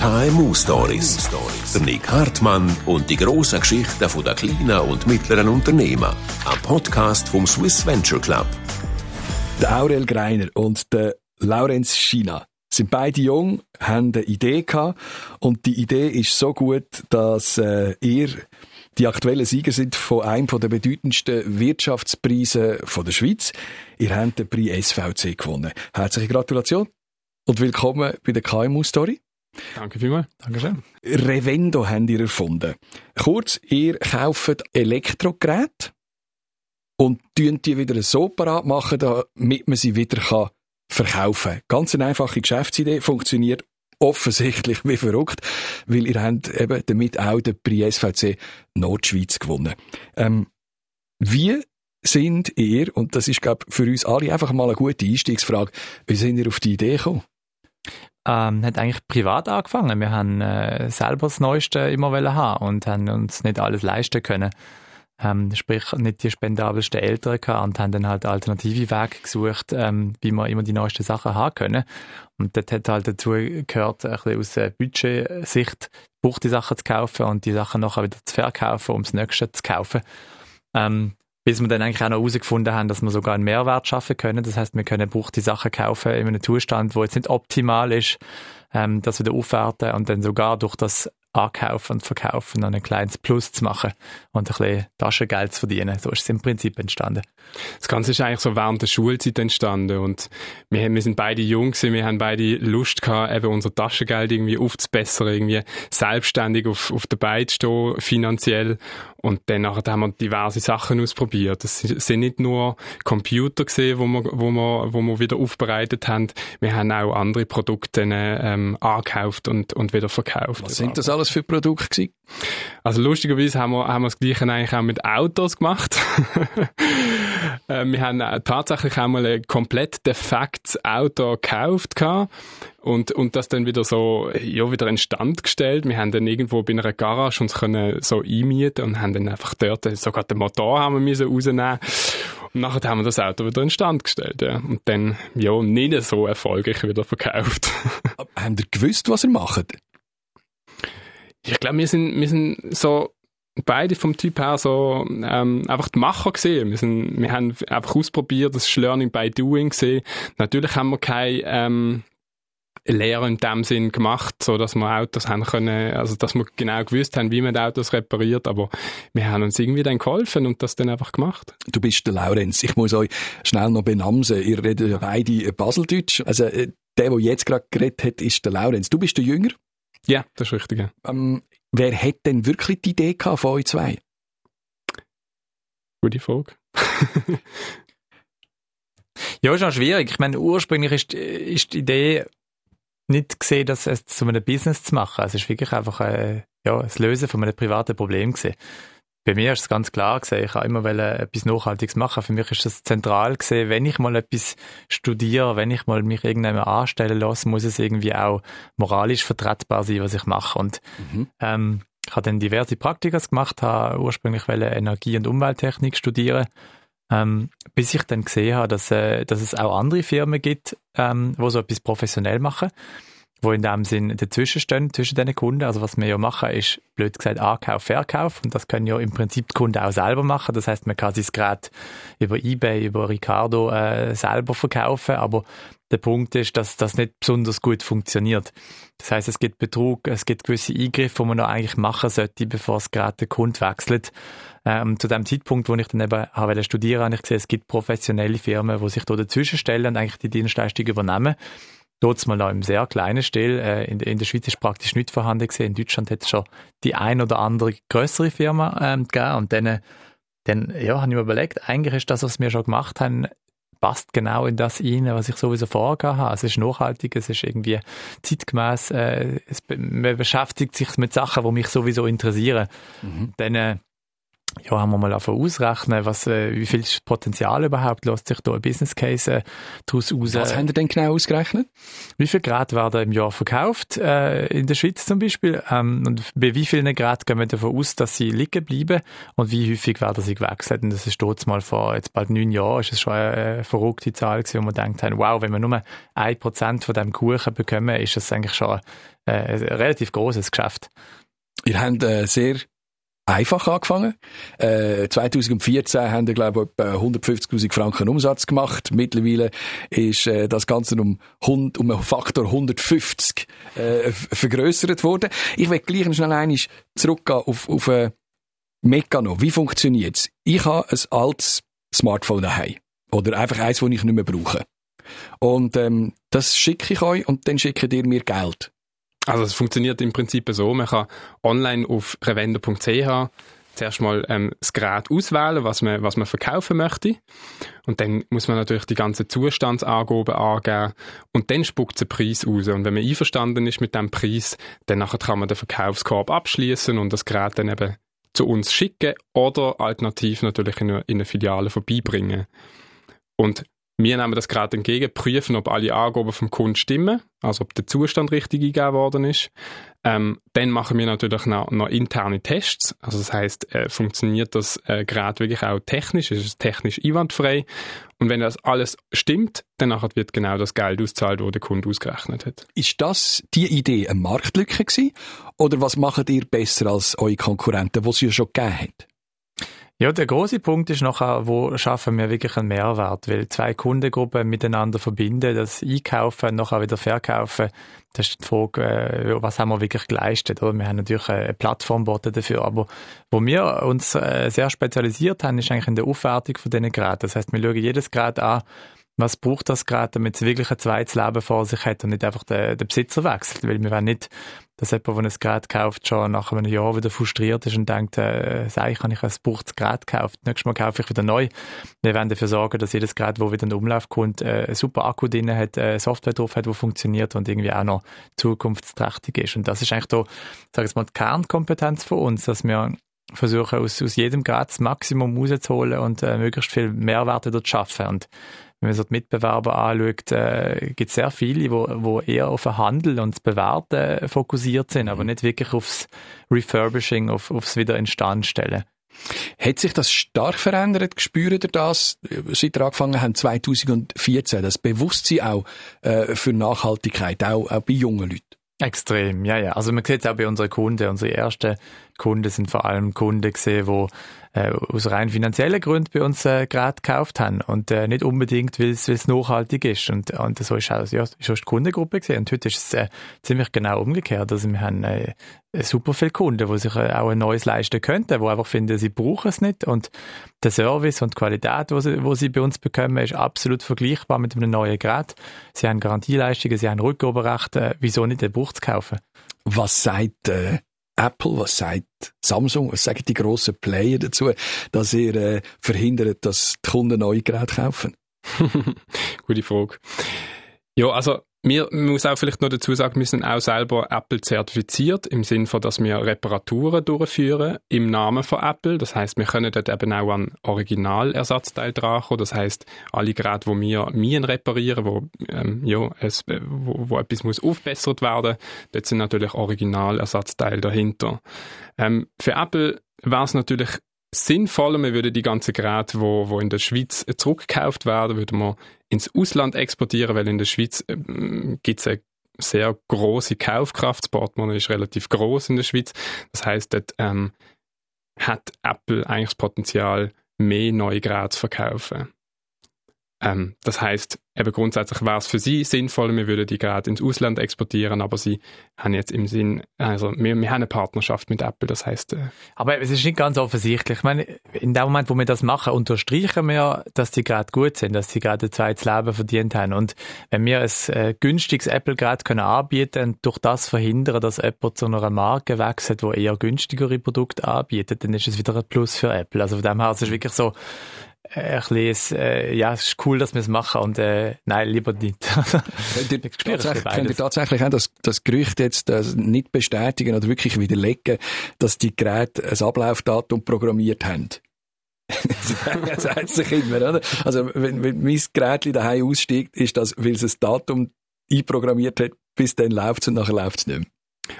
KMU Stories. Der Nick Hartmann und die grossen Geschichten der kleinen und mittleren Unternehmen. Ein Podcast vom Swiss Venture Club. Der Aurel Greiner und der Laurenz China sind beide jung, haben eine Idee gehabt und die Idee ist so gut, dass äh, ihr die aktuellen Sieger sind von einem der bedeutendsten Wirtschaftspreise der Schweiz. Ihr habt den Preis SVC gewonnen. Herzliche Gratulation und willkommen bei der KMU Story. Danke vielmals. Dankeschön. Revendo habt ihr erfunden. Kurz, ihr kauft Elektrogeräte und tun die wieder so parat machen, damit man sie wieder kann verkaufen kann. Ganz eine einfache Geschäftsidee, funktioniert offensichtlich wie verrückt, weil ihr habt eben damit auch den Prix SVC Nordschweiz gewonnen. Ähm, wie sind ihr, und das ist, glaube für uns alle einfach mal eine gute Einstiegsfrage, wie sind ihr auf die Idee gekommen? Ähm, hat eigentlich privat angefangen. Wir haben äh, selber das Neueste immer haben und haben uns nicht alles leisten können. Ähm, sprich, nicht die spendabelsten Eltern gehabt und haben dann halt alternative Wege gesucht, ähm, wie wir immer die neuesten Sachen haben können. Und das hat halt dazu gehört, ein aus Budgetsicht, die Sachen zu kaufen und die Sachen nachher wieder zu verkaufen, um das Nächste zu kaufen. Ähm, bis wir dann eigentlich auch noch herausgefunden haben, dass wir sogar einen Mehrwert schaffen können. Das heißt, wir können buchte Sachen kaufen in einem Zustand, wo jetzt nicht optimal ist, ähm, das wieder aufwerten und dann sogar durch das Ankaufen und Verkaufen dann ein kleines Plus zu machen und ein bisschen Taschengeld zu verdienen. So ist es im Prinzip entstanden. Das Ganze ist eigentlich so während der Schulzeit entstanden und wir, wir sind beide jung gewesen, wir haben beide Lust gehabt, eben unser Taschengeld irgendwie aufzubessern, irgendwie selbstständig auf, auf der Beine zu stehen, finanziell und dann haben wir diverse Sachen ausprobiert. Das sind nicht nur Computer gesehen, wo wir, wo wir, wo wir wieder aufbereitet haben. Wir haben auch andere Produkte ähm, angekauft und, und wieder verkauft. Was sind das alles für Produkte gewesen? Also lustigerweise haben wir, haben wir das Gleiche eigentlich auch mit Autos gemacht. Äh, wir haben tatsächlich einmal ein komplett defektes Auto gekauft gehabt und, und das dann wieder so, ja, wieder in Stand gestellt. Wir haben dann irgendwo bei einer Garage uns können so einmieten und haben dann einfach dort, sogar den Motor haben wir müssen rausnehmen. Und nachher haben wir das Auto wieder in Stand gestellt, ja. Und dann, ja, nicht so erfolgreich wieder verkauft. haben ihr gewusst, was ihr macht? Ich glaube, wir sind, wir sind so beide vom Typ her so ähm, einfach die Macher gesehen. Wir, sind, wir haben einfach ausprobiert, das ist Learning by Doing gesehen. Natürlich haben wir keine ähm, Lehre in dem Sinn gemacht, so dass wir Autos haben können, also dass wir genau gewusst haben, wie man die Autos repariert, aber wir haben uns irgendwie dann geholfen und das dann einfach gemacht. Du bist der Laurenz. Ich muss euch schnell noch benamsen. Ihr redet ja beide Baseldeutsch. Also äh, der, der jetzt gerade geredet hat, ist der Laurenz. Du bist der Jünger? Ja, das ist richtig. Ähm, wer hat denn wirklich die Idee gehabt von euch zwei? Gute Frage. ja, ist auch schwierig. Ich meine, ursprünglich ist, ist die Idee nicht gesehen, das zu einem Business zu machen. Es ist wirklich einfach äh, ja, das Lösen von einem privaten Problem gesehen. Bei mir ist es ganz klar gesehen, ich habe immer etwas Nachhaltiges machen. Für mich ist das zentral gesehen, wenn ich mal etwas studiere, wenn ich mal mich irgendjemand anstellen lasse, muss es irgendwie auch moralisch vertretbar sein, was ich mache. Und mhm. ähm, ich habe dann diverse Praktikas gemacht, habe ursprünglich Energie- und Umwelttechnik studieren, ähm, bis ich dann gesehen habe, dass, äh, dass es auch andere Firmen gibt, ähm, wo so etwas professionell machen wo in dem Sinn dazwischen stehen, zwischen den Kunden. Also was wir ja machen, ist blöd gesagt Ankauf, Verkauf und das können ja im Prinzip die Kunden auch selber machen. Das heißt, man kann sein Gerät über Ebay, über Ricardo äh, selber verkaufen, aber der Punkt ist, dass das nicht besonders gut funktioniert. Das heißt, es gibt Betrug, es gibt gewisse Eingriffe, die man noch eigentlich machen sollte, bevor das Gerät der Kunde wechselt. Ähm, zu dem Zeitpunkt, wo ich dann eben habe studieren, habe ich gesehen, es gibt professionelle Firmen, die sich da dazwischen stellen und eigentlich die Dienstleistung übernehmen. Dort mal noch im sehr kleinen Stil. Äh, in, in, der Schweiz ist praktisch nicht vorhanden gewesen. In Deutschland hat es schon die ein oder andere größere Firma ähm, gegeben. Und dann, dann ja, habe ich mir überlegt, eigentlich ist das, was wir schon gemacht haben, passt genau in das rein, was ich sowieso vorgehabt habe. Es ist nachhaltig, es ist irgendwie zeitgemäß, äh, es, man beschäftigt sich mit Sachen, die mich sowieso interessieren. Mhm. Dann äh, ja, haben wir mal ausrechnen, was, äh, wie viel Potenzial überhaupt lässt sich da ein Business Case äh, daraus aus. Was haben Sie denn genau ausgerechnet? Wie viele Geräte werden im Jahr verkauft, äh, in der Schweiz zum Beispiel, ähm, und bei wie vielen Geräten gehen wir davon aus, dass sie liegen bleiben und wie häufig werden sie gewechselt. Und das ist dort mal vor jetzt bald neun Jahren, ist es schon eine verrückte Zahl gewesen, wo wir gedacht haben, wow, wenn wir nur ein Prozent von dem Kuchen bekommen, ist das eigentlich schon äh, ein relativ großes Geschäft. Ihr habt äh, sehr einfach angefangen. Äh, 2014 haben wir, glaube ich, etwa 150.000 Franken Umsatz gemacht. Mittlerweile ist äh, das Ganze um, um einen Faktor 150 äh, vergrößert worden. Ich will gleich schnell einmal zurückgehen auf, auf äh, Meccano. Wie funktioniert's? Ich habe ein altes Smartphone daheim. Oder einfach eins, das ich nicht mehr brauche. Und ähm, das schicke ich euch und dann schickt ihr mir Geld. Also es funktioniert im Prinzip so, man kann online auf revender.ch zuerst mal ähm, das Gerät auswählen, was man, was man verkaufen möchte. Und dann muss man natürlich die ganzen Zustandsangaben angeben und dann spuckt der Preis raus. Und wenn man einverstanden ist mit dem Preis, dann nachher kann man den Verkaufskorb abschließen und das Gerät dann eben zu uns schicken oder alternativ natürlich in eine, in eine Filiale vorbeibringen. Und wir nehmen das gerade entgegen, prüfen, ob alle Angaben vom Kunden stimmen, also ob der Zustand richtig eingegeben worden ist. Ähm, dann machen wir natürlich noch, noch interne Tests. Also das heißt, äh, funktioniert das äh, Gerät wirklich auch technisch, ist es technisch einwandfrei. Und wenn das alles stimmt, dann wird genau das Geld ausgezahlt, das der Kunde ausgerechnet hat. Ist das die Idee eine Marktlücke gewesen? Oder was macht ihr besser als eure Konkurrenten, die es ja schon gegeben hat? Ja, der große Punkt ist nachher, wo schaffen wir wirklich einen Mehrwert, weil zwei Kundengruppen miteinander verbinden, das Einkaufen, nachher wieder Verkaufen, das ist die Frage, äh, was haben wir wirklich geleistet, oder? Wir haben natürlich eine Plattform dafür, aber wo wir uns äh, sehr spezialisiert haben, ist eigentlich in der Aufwertung von diesen Geräten. Das heißt, wir schauen jedes Gerät an, was braucht das Gerät, damit es wirklich ein zweites Leben vor sich hat und nicht einfach der, der Besitzer wechselt, weil wir wollen nicht dass jemand, der ein Gerät kauft, schon nach einem Jahr wieder frustriert ist und denkt, äh, sei ich, habe ich ein gebrauchtes Gerät gekauft, nächstes Mal kaufe ich wieder neu. Wir werden dafür sorgen, dass jedes Gerät, wo wieder in den Umlauf kommt, äh, einen super Akku drin hat, äh, Software drauf hat, die funktioniert und irgendwie auch noch zukunftsträchtig ist. Und das ist eigentlich da, sage ich mal, die Kernkompetenz von uns, dass wir versuchen, aus, aus jedem Gerät das Maximum rauszuholen und äh, möglichst viel Mehrwert wieder zu schaffen. Und wenn man so die Mitbewerber anschaut, äh, gibt es sehr viele, wo, wo eher auf den Handel und das Bewerten fokussiert sind, aber mhm. nicht wirklich aufs Refurbishing, auf, aufs wieder Instandstellen. Hat sich das stark verändert? Spürt ihr das, seit ihr angefangen haben, 2014, das Bewusstsein auch äh, für Nachhaltigkeit, auch, auch bei jungen Leuten? Extrem, ja, ja. Also man sieht es auch bei unseren Kunden. Unsere ersten Kunden sind vor allem Kunden gesehen, die äh, aus rein finanziellen Gründen bei uns äh, Geräte gekauft haben und äh, nicht unbedingt, weil es nachhaltig ist. Und, und so ist auch, ja, ist auch die Kundengruppe gesehen. Und heute ist es äh, ziemlich genau umgekehrt. Also wir haben äh, super viele Kunden, die sich äh, auch ein neues leisten könnten, die einfach finden, sie brauchen es nicht. Und der Service und die Qualität, die sie, wo sie bei uns bekommen, ist absolut vergleichbar mit einem neuen Gerät. Sie haben Garantieleistungen, sie haben Rückgaberechte. Äh, wieso nicht den Buch zu kaufen? Was sagt äh, Apple, was sagt Samsung, was sagen die grossen Player dazu, dass ihr äh, verhindert, dass die Kunden neue Geräte kaufen? Gute Frage. Ja, also wir muss auch vielleicht noch dazu sagen, wir sind auch selber Apple zertifiziert, im Sinne von, dass wir Reparaturen durchführen im Namen von Apple. Das heißt, wir können dort eben auch an Originalersatzteil drankommen. Das heißt, alle Geräte, wo wir Mien reparieren, wo, ähm, ja, es, wo, wo etwas muss aufbessert werden, dort sind natürlich Originalersatzteile dahinter. Ähm, für Apple wäre es natürlich sinnvoller, wir würden die ganzen Geräte, wo, wo in der Schweiz zurückgekauft werden, würden wir ins Ausland exportieren, weil in der Schweiz äh, gibt es eine sehr große Kaufkraft. Das Portemonnaie ist relativ groß in der Schweiz. Das heißt, dort ähm, hat Apple eigentlich das Potenzial, mehr neue Geräte zu verkaufen. Ähm, das heißt, eben grundsätzlich wäre es für sie sinnvoll, wir würden die gerade ins Ausland exportieren, aber sie haben jetzt im Sinn, also wir, wir haben eine Partnerschaft mit Apple, das heißt. Äh aber es ist nicht ganz offensichtlich. Ich meine, in dem Moment, wo wir das machen, unterstreichen wir, dass die gerade gut sind, dass sie gerade ein zweites Leben verdient haben. Und wenn wir ein äh, günstiges Apple-Gerät können anbieten und durch das verhindern, dass jemand zu einer Marke wechselt, die eher günstigere Produkte anbietet, dann ist es wieder ein Plus für Apple. Also von dem her ist es wirklich so, ein bisschen, äh, ja, es ist cool, dass wir es machen und äh, nein, lieber nicht. könnt, ihr tatsächlich, könnt ihr tatsächlich auch das, das Gerücht jetzt das nicht bestätigen oder wirklich widerlegen, dass die Geräte ein Ablaufdatum programmiert haben? das sagt sich immer, oder? Also, wenn, wenn mein Gerät daheim aussteigt, ist das, weil es ein Datum einprogrammiert hat, bis dann läuft es und nachher läuft es nicht mehr.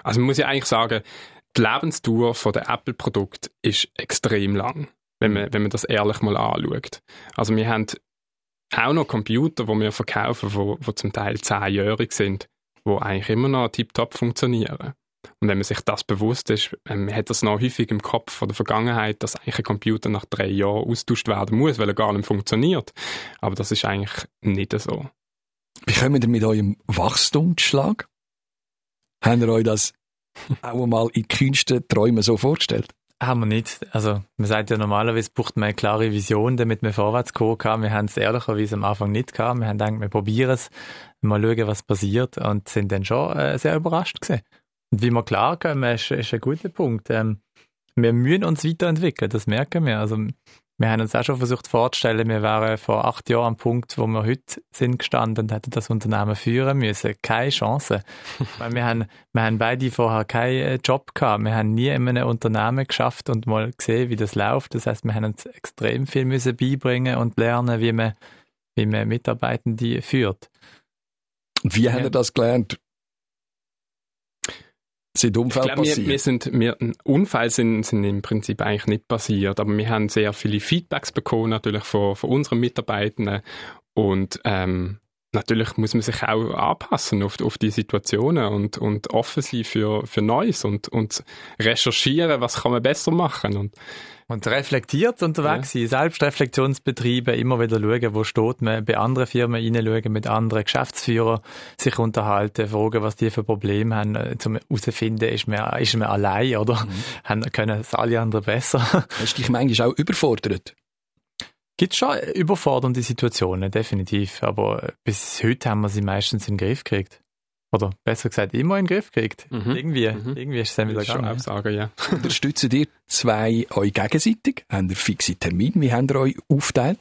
Also, man muss ja eigentlich sagen, die Lebensdauer der Apple-Produkte ist extrem lang, wenn man, wenn man das ehrlich mal anschaut. Also, wir haben auch noch Computer, die wir verkaufen, die zum Teil zehnjährig sind, die eigentlich immer noch tiptop funktionieren. Und wenn man sich das bewusst ist, ähm, man hat das noch häufig im Kopf von der Vergangenheit, dass eigentlich ein Computer nach drei Jahren austauscht werden muss, weil er gar nicht funktioniert. Aber das ist eigentlich nicht so. Wie kommen ihr mit eurem Wachstumsschlag? Haben ihr euch das auch mal in kühnsten Träumen so vorgestellt? Haben wir nicht. Also, man sagt ja normalerweise braucht man eine klare Vision, damit man vorwärts kommen kann. Wir haben es ehrlicherweise am Anfang nicht gehabt. Wir haben gedacht, wir probieren es, mal schauen, was passiert und sind dann schon äh, sehr überrascht gewesen. Und wie wir klarkommen, ist, ist ein guter Punkt. Ähm, wir müssen uns weiterentwickeln, das merken wir. Also, wir haben uns auch schon versucht vorzustellen, wir wären vor acht Jahren am Punkt, wo wir heute sind gestanden und hätten das Unternehmen führen müssen. Keine Chance. Weil wir haben, wir haben beide vorher keinen Job gehabt. Wir haben nie in einem Unternehmen geschafft und mal gesehen, wie das läuft. Das heißt, wir haben uns extrem viel müssen beibringen und lernen, wie man, wie man Mitarbeitende führt. Wie ja. haben ihr das gelernt? Sind Unfälle ich glaub, passiert? Wir, wir sind, wir, Unfälle sind, sind im Prinzip eigentlich nicht passiert, aber wir haben sehr viele Feedbacks bekommen, natürlich von, von unseren Mitarbeitenden und ähm, natürlich muss man sich auch anpassen auf, auf die Situationen und, und offen sein für, für Neues und, und recherchieren, was kann man besser machen und und reflektiert unterwegs ja. sein, Selbstreflexionsbetriebe, immer wieder schauen, wo steht man, bei anderen Firmen reinschauen, mit anderen Geschäftsführern sich unterhalten, fragen, was die für Probleme haben, äh, zum herauszufinden, ist man, ist man allein oder mhm. können es alle anderen besser. Hast du dich manchmal auch überfordert? Gibt schon überfordernde Situationen, definitiv, aber bis heute haben wir sie meistens in den Griff gekriegt. Oder besser gesagt, immer in den Griff gekriegt. Mhm. Irgendwie, mhm. irgendwie ist es dann wieder gegangen. Schon sagen, ja. Unterstützen ihr zwei euch gegenseitig? Habt ihr fixe Termine? Wie habt ihr euch aufteilt?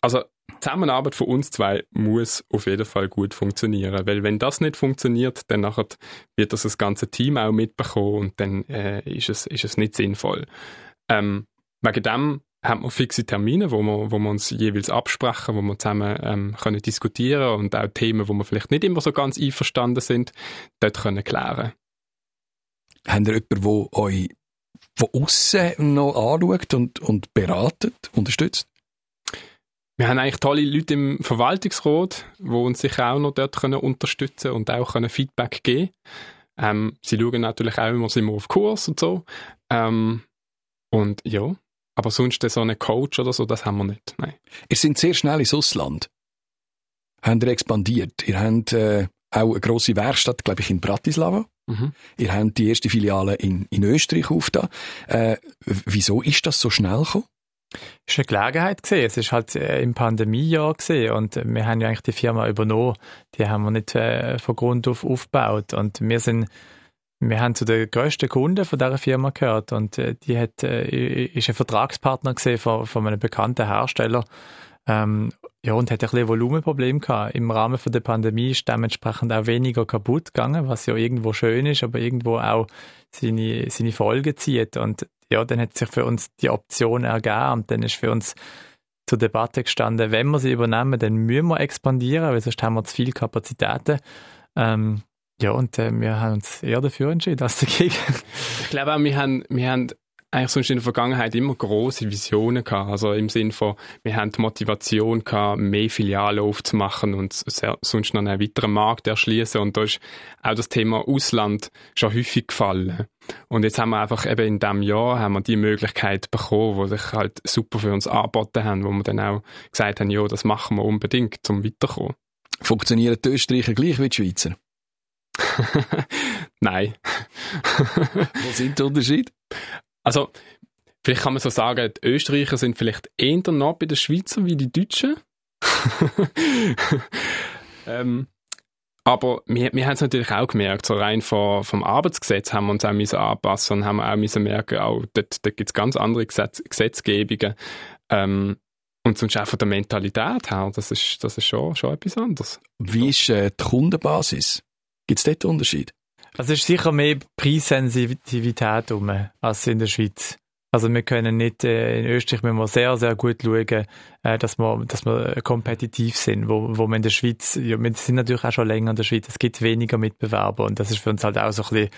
Also, die Zusammenarbeit von uns zwei muss auf jeden Fall gut funktionieren, weil wenn das nicht funktioniert, dann nachher wird das das ganze Team auch mitbekommen und dann äh, ist, es, ist es nicht sinnvoll. Ähm, wegen dem haben wir fixe Termine, wo wir, wo wir uns jeweils absprechen, wo wir zusammen ähm, können diskutieren und auch Themen, wo wir vielleicht nicht immer so ganz einverstanden sind, dort können klären. Habt ihr jemanden, der euch von außen noch anschaut und, und beratet, unterstützt? Wir haben eigentlich tolle Leute im Verwaltungsrat, die uns sicher auch noch dort können unterstützen und auch können Feedback geben ähm, Sie schauen natürlich auch immer, sind wir auf Kurs und so. Ähm, und ja, aber sonst so einen Coach oder so, das haben wir nicht. Nein. Ihr seid sehr schnell ins Ausland. Habt ihr expandiert. Ihr habt äh, auch eine grosse Werkstatt, glaube ich, in Bratislava. Mhm. Ihr habt die erste Filiale in, in Österreich aufgetan. Äh, wieso ist das so schnell gekommen? Es war eine Gelegenheit gesehen. Es ist halt äh, im Pandemiejahr gesehen und wir haben ja eigentlich die Firma übernommen. Die haben wir nicht äh, von Grund auf aufgebaut und wir sind wir haben zu den grössten Kunden von dieser Firma gehört und äh, die hat, äh, ist ein Vertragspartner gesehen von, von einem bekannten Hersteller. Ähm, ja, und hat ein bisschen Volumenproblem gehabt. Im Rahmen von der Pandemie ist dementsprechend auch weniger kaputt gegangen, was ja irgendwo schön ist, aber irgendwo auch seine, seine Folgen zieht. Und ja, dann hat sich für uns die Option ergeben und dann ist für uns zur Debatte gestanden, wenn wir sie übernehmen, dann müssen wir expandieren, weil sonst haben wir zu viele Kapazitäten. Ähm, ja, und äh, wir haben uns eher dafür entschieden als dagegen. Ich glaube auch, wir haben, wir haben eigentlich sonst in der Vergangenheit immer große Visionen gehabt. Also im Sinn von, wir haben die Motivation gehabt, mehr Filialen aufzumachen und sonst noch einen weiteren Markt erschließen. Und da ist auch das Thema Ausland schon häufig gefallen. Und jetzt haben wir einfach eben in diesem Jahr haben wir die Möglichkeit bekommen, die sich halt super für uns angeboten haben, wo wir dann auch gesagt haben, ja, das machen wir unbedingt, um weiterzukommen. Funktionieren die Österreicher gleich wie die Schweizer? Nein. Wo sind die Unterschiede? Also, vielleicht kann man so sagen, die Österreicher sind vielleicht eher noch bei den Schweizer wie die Deutschen. ähm, aber wir, wir haben es natürlich auch gemerkt, so rein vom, vom Arbeitsgesetz haben wir uns auch müssen anpassen und haben auch müssen merken, auch dort, dort gibt es ganz andere Gesetz, Gesetzgebungen. Ähm, und sonst auch von der Mentalität her, das ist, das ist schon, schon etwas anderes. Wie ist äh, die Kundenbasis? Gibt es dort Unterschied? Also es ist sicher mehr Preissensitivität um als in der Schweiz. Also wir können nicht, äh, in Österreich müssen wir sehr, sehr gut schauen, äh, dass wir, dass wir kompetitiv sind, wo, wo wir in der Schweiz, ja, wir sind natürlich auch schon länger in der Schweiz, es gibt weniger Mitbewerber und das ist für uns halt auch so ein bisschen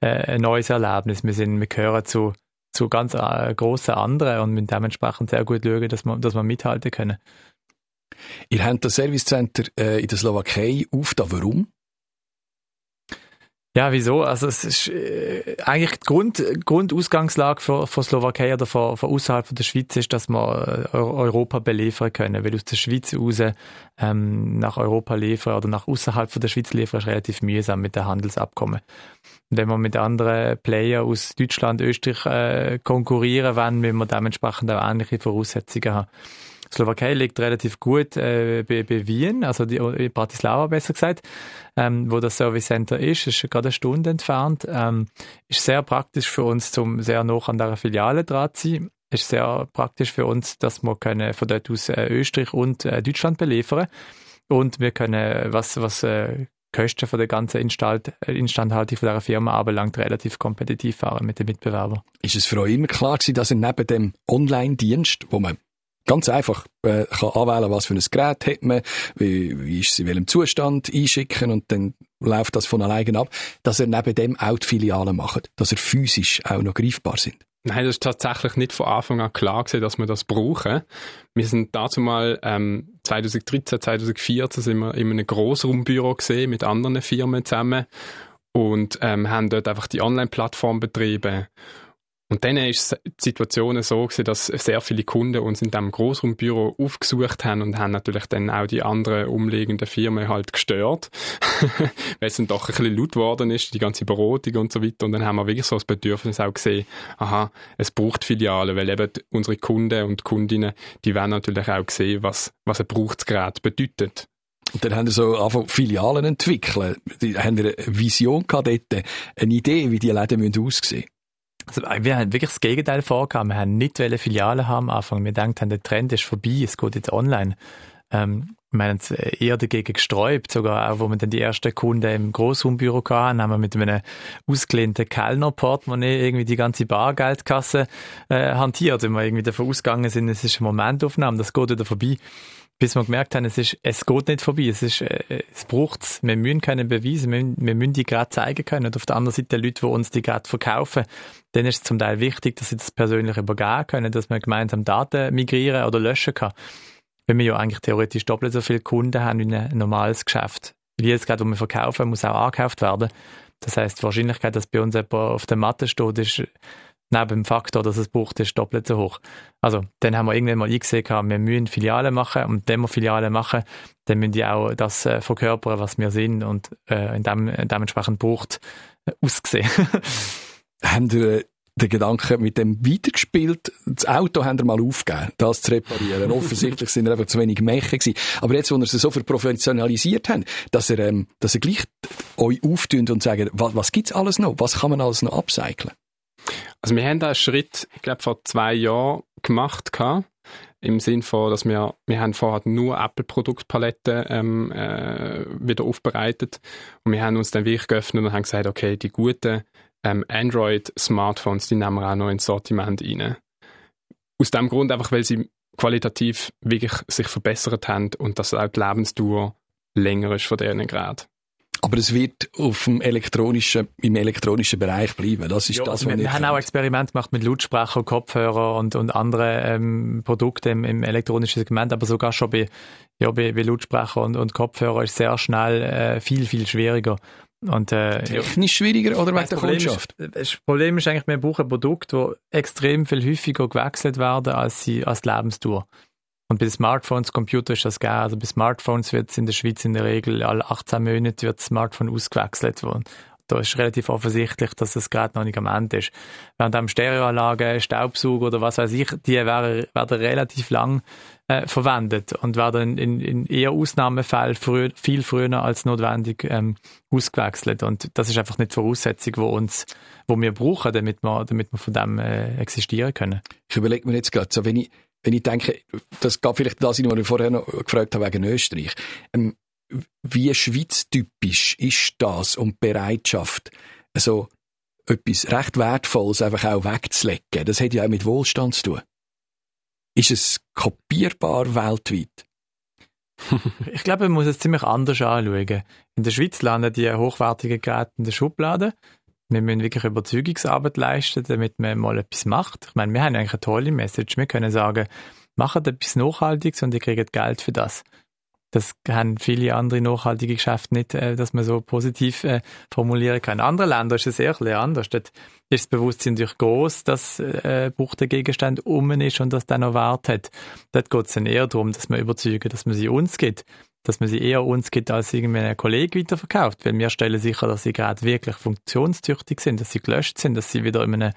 äh, ein neues Erlebnis. Wir sind, wir gehören zu, zu ganz äh, grossen anderen und müssen dementsprechend sehr gut schauen, dass wir, dass wir mithalten können. Ihr habt das Service Center äh, in der Slowakei auf, da warum? Ja, wieso? Also es ist äh, eigentlich die Grund, Grundausgangslage für, für Slowakei oder für, für außerhalb der Schweiz ist, dass wir äh, Europa beliefern können, weil aus der Schweiz raus ähm, nach Europa liefern oder nach außerhalb der Schweiz liefern ist relativ mühsam mit den Handelsabkommen. Und wenn wir mit anderen Playern aus Deutschland, Österreich äh, konkurrieren wollen, müssen wir dementsprechend auch ähnliche Voraussetzungen haben. Slowakei liegt relativ gut äh, bei, bei Wien, also die, in Bratislava besser gesagt, ähm, wo das Service Center ist, ist gerade eine Stunde entfernt. Ähm, ist sehr praktisch für uns, zum sehr nah an der Filiale dran zu sein. Ist sehr praktisch für uns, dass wir können von dort aus äh, Österreich und äh, Deutschland beliefern und wir können, was, was äh, Kosten von der ganzen Instand, äh, Instandhaltung von dieser Firma anbelangt, relativ kompetitiv fahren mit den Mitbewerbern. Ist es für euch immer klar gewesen, dass ihr neben dem Online-Dienst, wo man ganz einfach äh, kann anwählen, was für ein Gerät hat man, wie, wie ist es in welchem Zustand einschicken und dann läuft das von alleine ab, dass er neben dem auch die Filialen macht, dass er physisch auch noch greifbar sind. Nein, das ist tatsächlich nicht von Anfang an klar gewesen, dass wir das brauchen. Wir sind dazu mal ähm, 2013, 2014 sind wir in einem Grossraumbüro gesehen mit anderen Firmen zusammen und ähm, haben dort einfach die Online-Plattform betrieben. Und dann ist die Situation so gewesen, dass sehr viele Kunden uns in diesem Großraumbüro aufgesucht haben und haben natürlich dann auch die anderen umliegenden Firmen halt gestört, weil es dann doch ein bisschen laut geworden ist, die ganze Beratung und so weiter. Und dann haben wir wirklich so das Bedürfnis auch gesehen, aha, es braucht Filialen, weil eben unsere Kunden und Kundinnen, die werden natürlich auch sehen, was, was ein Brauchsgerät bedeutet. Und dann haben wir so einfach Filialen entwickeln. Die haben eine Vision gehabt dort, eine Idee, wie die Läden aussehen müssen. Also wir haben wirklich das Gegenteil vorgehabt. Wir haben nicht Filialen haben am Anfang. Wir dachten, der Trend ist vorbei, es geht jetzt online. Ähm, wir haben uns eher dagegen gesträubt, sogar auch, wo wir dann die ersten Kunden im Großraumbüro hatten, haben wir mit einem ausgelehnten Kellner-Portemonnaie irgendwie die ganze Bargeldkasse äh, hantiert, wenn wir irgendwie davon ausgegangen sind, es ist eine Momentaufnahme, das geht wieder vorbei bis wir gemerkt haben, es, ist, es geht nicht vorbei, es, ist, äh, es braucht wir müssen keine Beweise, wir, wir müssen die gerade zeigen können. Und auf der anderen Seite Leute, die uns die gerade verkaufen, dann ist es zum Teil wichtig, dass sie das persönlich übergeben können, dass man gemeinsam Daten migrieren oder löschen kann. Wenn wir ja eigentlich theoretisch doppelt so viele Kunden haben wie ein normales Geschäft. Wie jetzt gerade, wo wir verkaufen, muss auch angekauft werden. Das heißt, die Wahrscheinlichkeit, dass bei uns jemand auf der Matte steht, ist neben dem Faktor, dass es braucht, ist doppelt so hoch. Also, dann haben wir irgendwann mal eingesehen, wir müssen Filialen machen und wenn wir Filialen machen, dann müssen die auch das äh, verkörpern, was wir sind und äh, in dem, dementsprechend braucht äh, aussehen. haben ihr äh, den Gedanken mit dem weitergespielt? Das Auto haben wir mal aufgegeben, das zu reparieren. Offensichtlich sind wir einfach zu wenig gewesen. Aber jetzt, wo wir es so verprofessionalisiert haben, dass ihr, ähm, dass ihr gleich euch auftun und sagen, was, was gibt's alles noch? Was kann man alles noch upcyclen? Also wir haben da einen Schritt, ich glaube, vor zwei Jahren gemacht gehabt, im Sinn von, dass wir, wir haben vorher nur Apple-Produktpaletten ähm, äh, wieder aufbereitet und wir haben uns dann wirklich geöffnet und haben gesagt, okay, die guten ähm, Android-Smartphones, die nehmen wir auch noch ins Sortiment rein. Aus dem Grund einfach, weil sie qualitativ wirklich sich verbessert haben und dass auch die Lebensdauer länger ist von diesen Geräten. Aber es wird auf dem elektronischen, im elektronischen Bereich bleiben. Das ist ja, das, also was wir, wir haben auch Experimente gemacht mit Lautsprecher, Kopfhörer und, und anderen ähm, Produkten im, im, elektronischen Segment, aber sogar schon bei, ja, bei, bei Lautsprecher und, und Kopfhörer ist sehr schnell äh, viel, viel schwieriger. Und, äh, Technisch schwieriger oder wegen der Kundschaft? Ist, das Problem ist eigentlich, wir brauchen ein Produkt, das extrem viel häufiger gewechselt werden als, sie, als die Lebensdauer. Und bei Smartphones, Computer ist das geil. Also bei Smartphones wird es in der Schweiz in der Regel alle 18 Monate wird das Smartphone ausgewechselt. Und da ist relativ offensichtlich, dass das gerade noch nicht am Ende ist. Während am Stereoanlage, Staubsauger oder was weiß ich, die werden, werden relativ lang äh, verwendet und werden in, in eher Ausnahmefällen früh, viel früher als notwendig ähm, ausgewechselt. Und das ist einfach nicht die Voraussetzung, wo uns, wo wir brauchen, damit wir, damit wir von dem äh, existieren können. Ich überlege mir jetzt gerade, so wenn ich wenn ich denke, das gab vielleicht das, was ich vorher noch gefragt habe wegen Österreich. Ähm, wie schweiztypisch ist das und Bereitschaft, also etwas recht Wertvolles einfach auch wegzulegen? Das hat ja auch mit Wohlstand zu tun. Ist es kopierbar weltweit? ich glaube, man muss es ziemlich anders anschauen. In der Schweiz landen die hochwertigen Geräte in der Schublade. Wir müssen wirklich Überzeugungsarbeit leisten, damit man mal etwas macht. Ich meine, wir haben eigentlich eine tolle Message. Wir können sagen, macht etwas Nachhaltiges und ihr kriegt Geld für das. Das haben viele andere nachhaltige Geschäfte nicht, äh, dass man so positiv äh, formulieren kann. In anderen Ländern ist es eher ein anders. Dort ist das Bewusstsein natürlich groß, dass äh, der Gegenstand um ist und dass der noch Wert hat. Dort geht es dann eher darum, dass man überzeugen, dass man sie uns gibt, dass man sie eher uns gibt, als irgendwie ein Kollege weiterverkauft. Weil wir stellen sicher, dass sie gerade wirklich funktionstüchtig sind, dass sie gelöscht sind, dass sie wieder in einem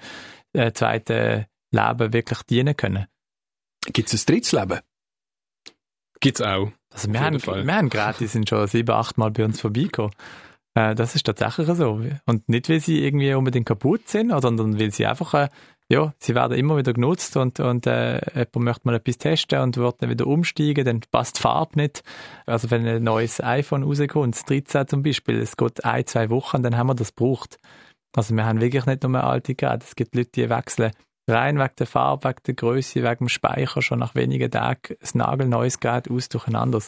äh, zweiten Leben wirklich dienen können. Gibt es ein drittes Leben? Gibt es auch. Also wir, haben, wir haben Geräte, die sind schon sieben, acht Mal bei uns vorbeigekommen. Äh, das ist tatsächlich so. Und nicht, weil sie irgendwie unbedingt kaputt sind, sondern weil sie einfach, äh, ja, sie werden immer wieder genutzt und, und äh, jemand möchte mal etwas testen und wird dann wieder umsteigen, dann passt die Farbe nicht. Also wenn ein neues iPhone rauskommt, das 13 zum Beispiel, es geht ein, zwei Wochen, dann haben wir das gebraucht. Also wir haben wirklich nicht nur mehr alte Geräte, es gibt Leute, die wechseln rein wegen der Farbe, wegen der Größe, wegen dem Speicher schon nach wenigen Tagen ein nagelneues Gerät aus durcheinander.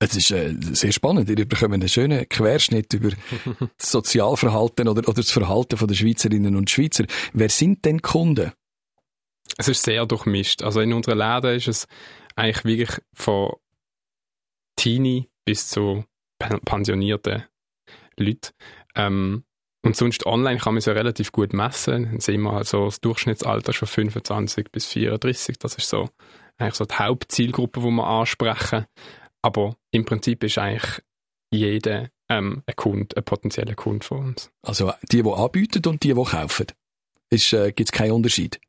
Es ist äh, sehr spannend. Ihr bekommt einen schönen Querschnitt über das Sozialverhalten oder, oder das Verhalten der Schweizerinnen und Schweizer. Wer sind denn Kunden? Es ist sehr durchmischt. Also in unseren Läden ist es eigentlich wirklich von Teenie bis zu pensionierten Leuten. Ähm, und sonst online kann man es ja relativ gut messen. Dann sehen wir also das Durchschnittsalter von 25 bis 34. Das ist so eigentlich so die Hauptzielgruppe, die wir ansprechen. Aber im Prinzip ist eigentlich jeder ähm, ein Kunde, ein potenzieller Kunde von uns. Also die, die anbieten und die, die kaufen. Äh, Gibt es keinen Unterschied?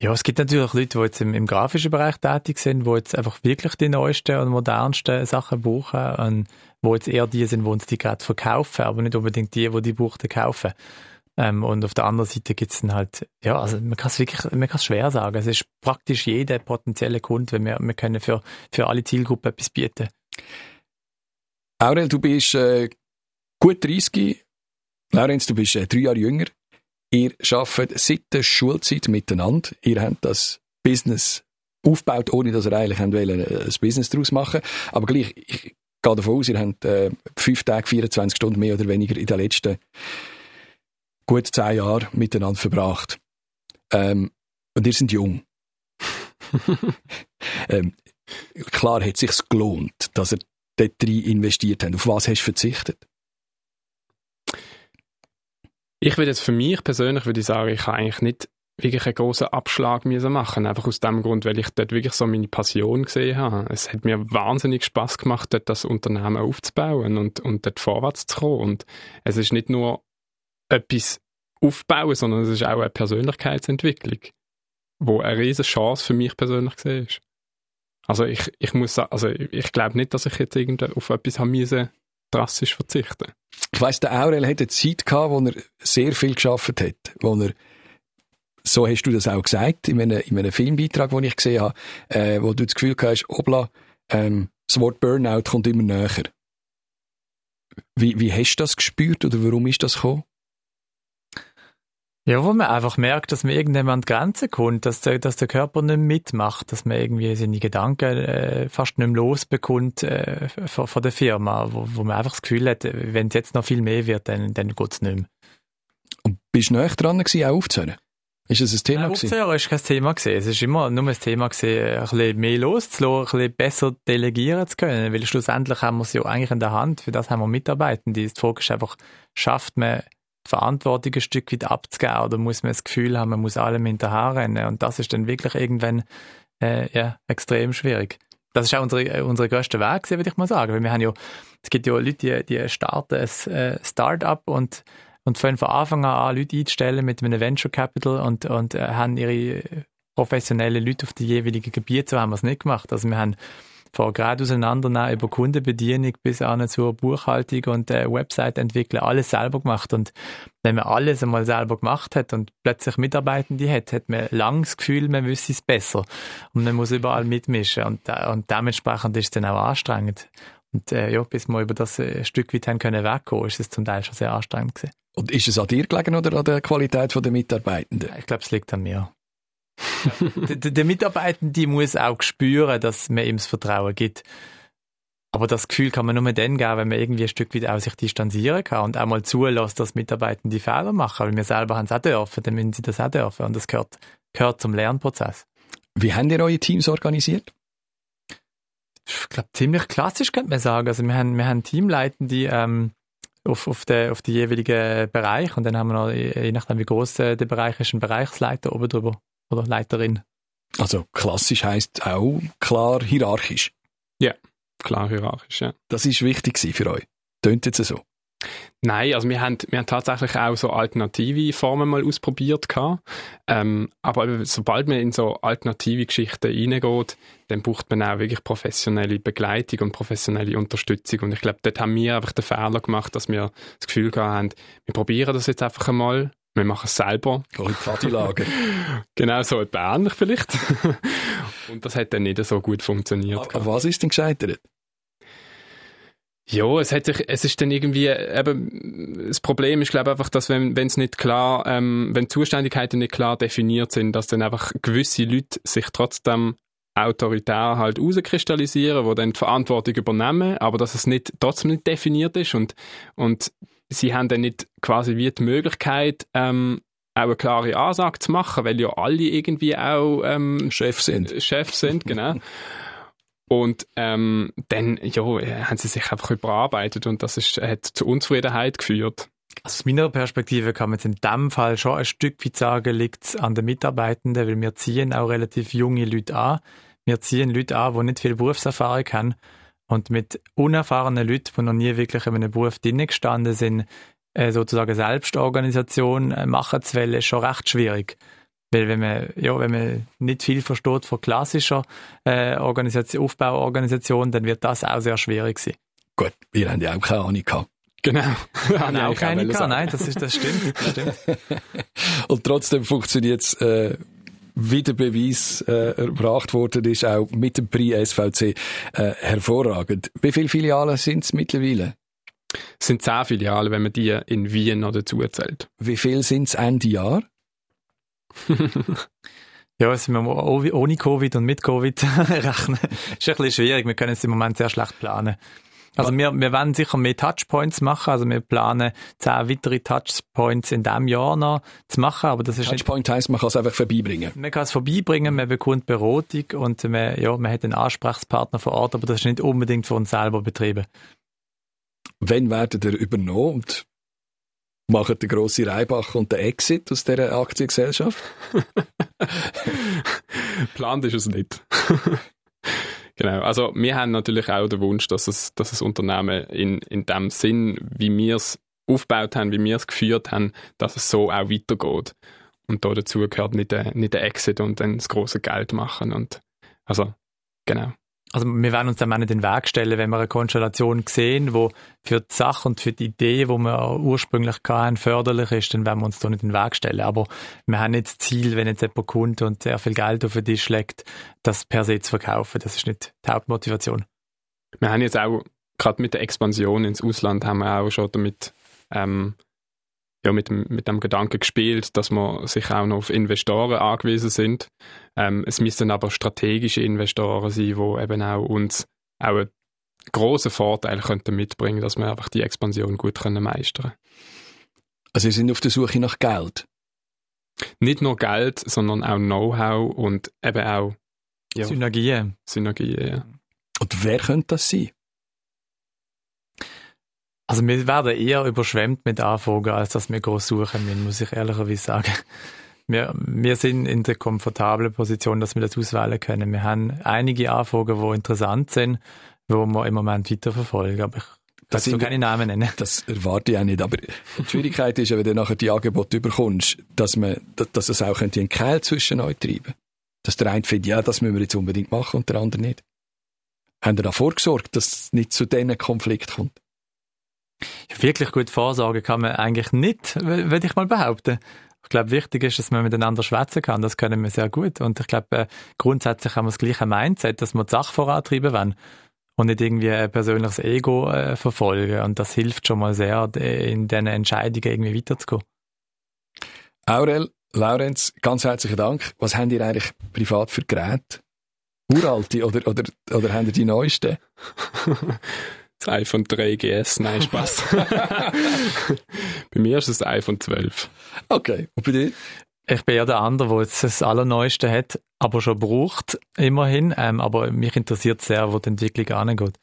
Ja, es gibt natürlich Leute, die jetzt im, im, grafischen Bereich tätig sind, die jetzt einfach wirklich die neuesten und modernsten Sachen brauchen und wo jetzt eher die sind, die uns die gerade verkaufen, aber nicht unbedingt die, die die Buchten kaufen. Ähm, und auf der anderen Seite gibt es dann halt, ja, also man kann es wirklich, man kann schwer sagen. Es ist praktisch jeder potenzielle Kunde, wenn wir, wir können für, für alle Zielgruppen etwas bieten. Aurel, du bist äh, gut 30. Laurenz, du bist äh, drei Jahre jünger. Ihr arbeitet seit der Schulzeit miteinander. Ihr habt das Business aufgebaut, ohne dass ihr eigentlich äh, ein Business daraus machen Aber gleich, ich gehe davon aus, ihr habt äh, fünf Tage, 24 Stunden mehr oder weniger in den letzten gut zehn Jahren miteinander verbracht. Ähm, und ihr seid jung. ähm, klar hat es sich gelohnt, dass ihr dort rein investiert habt. Auf was hast du verzichtet? Ich würde jetzt für mich persönlich würde ich sagen, ich habe eigentlich nicht wirklich einen großen Abschlag müssen machen einfach aus dem Grund, weil ich dort wirklich so meine Passion gesehen habe. Es hat mir wahnsinnig Spaß gemacht, dort das Unternehmen aufzubauen und, und dort vorwärts zu kommen. Und es ist nicht nur etwas aufbauen, sondern es ist auch eine Persönlichkeitsentwicklung, wo eine riesige Chance für mich persönlich gesehen ist. Also ich, ich muss also ich glaube nicht, dass ich jetzt auf etwas haben drastisch verzichten. Ich weiss, der Aurel hatte eine Zeit gehabt, wo er sehr viel geschafft hat, wo er so hast du das auch gesagt, in einem, in einem Filmbeitrag, den ich gesehen habe, äh, wo du das Gefühl hast, obla, ähm, das Wort Burnout kommt immer näher. Wie, wie hast du das gespürt oder warum ist das gekommen? Ja, wo man einfach merkt, dass man irgendwann an die Grenze kommt, dass der, dass der Körper nicht mitmacht, dass man irgendwie seine Gedanken äh, fast nicht mehr losbekommt äh, von, von der Firma, wo, wo man einfach das Gefühl hat, wenn es jetzt noch viel mehr wird, dann, dann geht es nicht mehr. Und bist du näher dran gewesen, auch aufzuhören? Ist das ein Thema Nein, gewesen? Aufzuhören ist kein Thema gewesen. Es ist immer nur ein Thema gewesen, ein bisschen mehr loszulassen, ein bisschen besser delegieren zu können, weil schlussendlich haben wir es ja eigentlich in der Hand, für das haben wir Mitarbeitende. Die Frage ist einfach, schafft man Verantwortung ein Stück weit abzugeben oder muss man das Gefühl haben, man muss allem hinterherrennen und das ist dann wirklich irgendwann äh, ja, extrem schwierig. Das ist auch unsere, äh, unsere größte Weg, würde ich mal sagen, weil wir haben ja, es gibt ja Leute, die, die starten ein äh, Start-up und und fangen von Anfang an Leute einzustellen mit einem Venture Capital und, und äh, haben ihre professionellen Leute auf die jeweiligen Gebiete, so haben wir es nicht gemacht. Also wir haben von gerade auseinandernehmen über Kundenbedienung bis an zur Buchhaltung und äh, Website entwickeln, alles selber gemacht. Und wenn man alles einmal selber gemacht hat und plötzlich Mitarbeitende hat, hat man lang das Gefühl, man wüsste es besser. Und man muss überall mitmischen. Und, äh, und dementsprechend ist es dann auch anstrengend. Und äh, ja, bis wir über das ein Stück weit haben können wegkommen, ist es zum Teil schon sehr anstrengend gewesen. Und ist es an dir gelegen oder an der Qualität der Mitarbeitenden? Ich glaube, es liegt an mir. Der, der Mitarbeitende muss auch spüren, dass man ihm das Vertrauen gibt. Aber das Gefühl kann man nur dann geben, wenn man irgendwie ein Stück weit auch sich distanzieren kann und auch mal zulässt, dass Mitarbeitende Fehler machen. Weil wir selber haben es auch dürfen, dann müssen sie das auch dürfen. Und das gehört, gehört zum Lernprozess. Wie haben ihr eure Teams organisiert? Ich glaube, ziemlich klassisch könnte man sagen. Also wir haben, wir haben Teamleitende, die ähm, auf, auf, den, auf die jeweiligen Bereich und dann haben wir noch, je nachdem wie groß der Bereich ist, einen Bereichsleiter oben drüber oder Leiterin. Also klassisch heißt auch klar hierarchisch. Ja, klar hierarchisch, ja. Das ist wichtig für euch. Tönt jetzt so? Nein, also wir haben, wir haben tatsächlich auch so alternative Formen mal ausprobiert gehabt. Ähm, aber sobald man in so alternative Geschichten reingeht, dann braucht man auch wirklich professionelle Begleitung und professionelle Unterstützung. Und ich glaube, dort haben wir einfach den Fehler gemacht, dass wir das Gefühl gehabt haben, wir probieren das jetzt einfach einmal, wir machen es selber. Oh, Pfadilager. genau, so ähnlich vielleicht. und das hat dann nicht so gut funktioniert. Aber was ist denn gescheitert? Ja, es hat sich, es ist dann irgendwie, eben, das Problem ist, glaube ich, einfach, dass wenn, wenn es nicht klar, ähm, wenn Zuständigkeiten nicht klar definiert sind, dass dann einfach gewisse Leute sich trotzdem autoritär halt rauskristallisieren, wo dann die Verantwortung übernehmen, aber dass es nicht, trotzdem nicht definiert ist und, und sie haben dann nicht quasi wie die Möglichkeit, ähm, auch eine klare Ansage zu machen, weil ja alle irgendwie auch ähm, Chef sind. Chef sind, genau. Und ähm, dann ja, haben sie sich einfach überarbeitet und das ist, hat zu Unzufriedenheit geführt. Also aus meiner Perspektive kann man jetzt in dem Fall schon ein Stück weit sagen, liegt es an den Mitarbeitenden, weil wir ziehen auch relativ junge Leute an. Wir ziehen Leute an, die nicht viel Berufserfahrung haben. Und mit unerfahrenen Leuten, die noch nie wirklich in einem Beruf drin gestanden sind, äh, sozusagen Selbstorganisation äh, machen zu wollen, ist schon recht schwierig. Weil wenn man, ja, wenn man nicht viel versteht von klassischer äh, Organisation, Aufbauorganisation, dann wird das auch sehr schwierig sein. Gut, wir haben ja auch keine Ahnung gehabt. Genau. Haben auch keine gehabt, nein, das, ist, das stimmt. Das stimmt. Und trotzdem funktioniert es, äh, wie der Beweis äh, erbracht worden ist, auch mit dem Prix SVC äh, hervorragend. Wie viele Filialen sind es mittlerweile? Es sind zehn Filialen, wenn man die in Wien noch dazu zählt. Wie viel sind es Ende Jahr? ja, es sind wir ohne Covid und mit Covid rechnen. ist ein bisschen schwierig. Wir können es im Moment sehr schlecht planen. Also wir, wir werden sicher mehr Touchpoints machen. Also wir planen zehn weitere Touchpoints in diesem Jahr noch zu machen. Aber das ist Touchpoint heisst, man kann es einfach vorbeibringen. Man kann es vorbeibringen, man bekommt Beratung und man, ja, man hat einen Ansprechpartner vor Ort, aber das ist nicht unbedingt von uns selber betrieben. Wenn werdet ihr übernommen und machen den grossen Reibach und den Exit aus dieser Aktiengesellschaft? Plant ist es nicht. Genau. Also, wir haben natürlich auch den Wunsch, dass es, dass das Unternehmen in, in dem Sinn, wie wir es aufgebaut haben, wie wir es geführt haben, dass es so auch weitergeht. Und da dazu gehört nicht der, nicht der Exit und dann das große Geld machen und, also, genau. Also wir werden uns dann auch nicht in den Weg stellen, wenn wir eine Konstellation sehen, wo für die Sache und für die Idee, wo wir ursprünglich hatten, förderlich ist, dann werden wir uns da nicht in den Weg stellen. Aber wir haben nicht das Ziel, wenn jetzt jemand kommt und sehr viel Geld auf den Tisch legt, das per se zu verkaufen. Das ist nicht die Hauptmotivation. Wir haben jetzt auch, gerade mit der Expansion ins Ausland, haben wir auch schon damit ähm, ja, mit, dem, mit dem Gedanken gespielt, dass wir sich auch noch auf Investoren angewiesen sind. Ähm, es müssen aber strategische Investoren sein, die eben auch uns auch einen grossen Vorteil könnten mitbringen, dass wir einfach die Expansion gut können meistern. Also Sie sind auf der Suche nach Geld? Nicht nur Geld, sondern auch Know-how und eben auch ja, Synergien. Synergien, ja. Und wer könnte das sein? Also wir werden eher überschwemmt mit Anfragen, als dass wir groß suchen müssen, muss ich ehrlicherweise sagen. Wir, wir sind in der komfortablen Position, dass wir das auswählen können. Wir haben einige Anfragen, die interessant sind, wo wir im Moment weiterverfolgen. Aber ich das sind keine Namen nennen. Das erwarte ich auch nicht. Aber die Schwierigkeit ist, wenn du nachher die Angebote überkommst, dass man, dass es auch einen Keil zwischen euch treiben Dass der eine findet, ja, das müssen wir jetzt unbedingt machen und der andere nicht. haben ihr da vorgesorgt, dass es nicht zu diesen Konflikt kommt? Wirklich gut vorsorgen kann man eigentlich nicht, würde ich mal behaupten. Ich glaube, wichtig ist, dass man miteinander schwätzen kann. Das können wir sehr gut. Und ich glaube, äh, grundsätzlich haben wir das gleiche Mindset, dass wir die Sache vorantreiben wollen und nicht irgendwie ein persönliches Ego äh, verfolgen. Und das hilft schon mal sehr, in diesen Entscheidungen irgendwie weiterzugehen. Aurel, Laurenz, ganz herzlichen Dank. Was habt ihr eigentlich privat für Geräte? Uralte oder, oder, oder habt ihr die neuesten? das iPhone 3GS, nein, Spaß. bei mir ist es das iPhone 12. Okay, und bei dir? Ich bin ja der andere, der jetzt das Allerneueste hat, aber schon braucht, immerhin. Ähm, aber mich interessiert sehr, wo die Entwicklung angeht.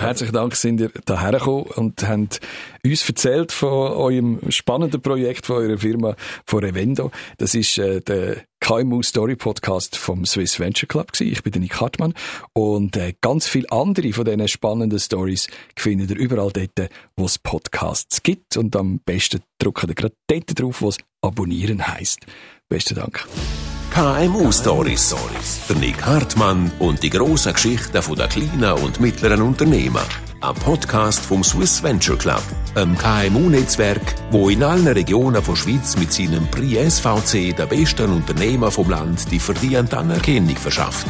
Herzlichen Dank, sind ihr daher gekommen und habt uns erzählt von eurem spannenden Projekt, von eurer Firma, von Revendo. Das ist äh, der KMU Story Podcast vom Swiss Venture Club gewesen. Ich bin Nick Hartmann und äh, ganz viele andere von diesen spannenden Stories findet ihr überall dort, wo es Podcasts gibt und am besten drückt ihr gerade dort drauf, wo es abonnieren heisst. Besten Dank. KMU Stories. Der Nick Hartmann und die grossen Geschichten der kleinen und mittleren Unternehmen. Ein Podcast vom Swiss Venture Club, einem KMU-Netzwerk, wo in allen Regionen von Schweiz mit seinem Prix SVC der besten Unternehmer vom Land die verdiente Anerkennung verschafft.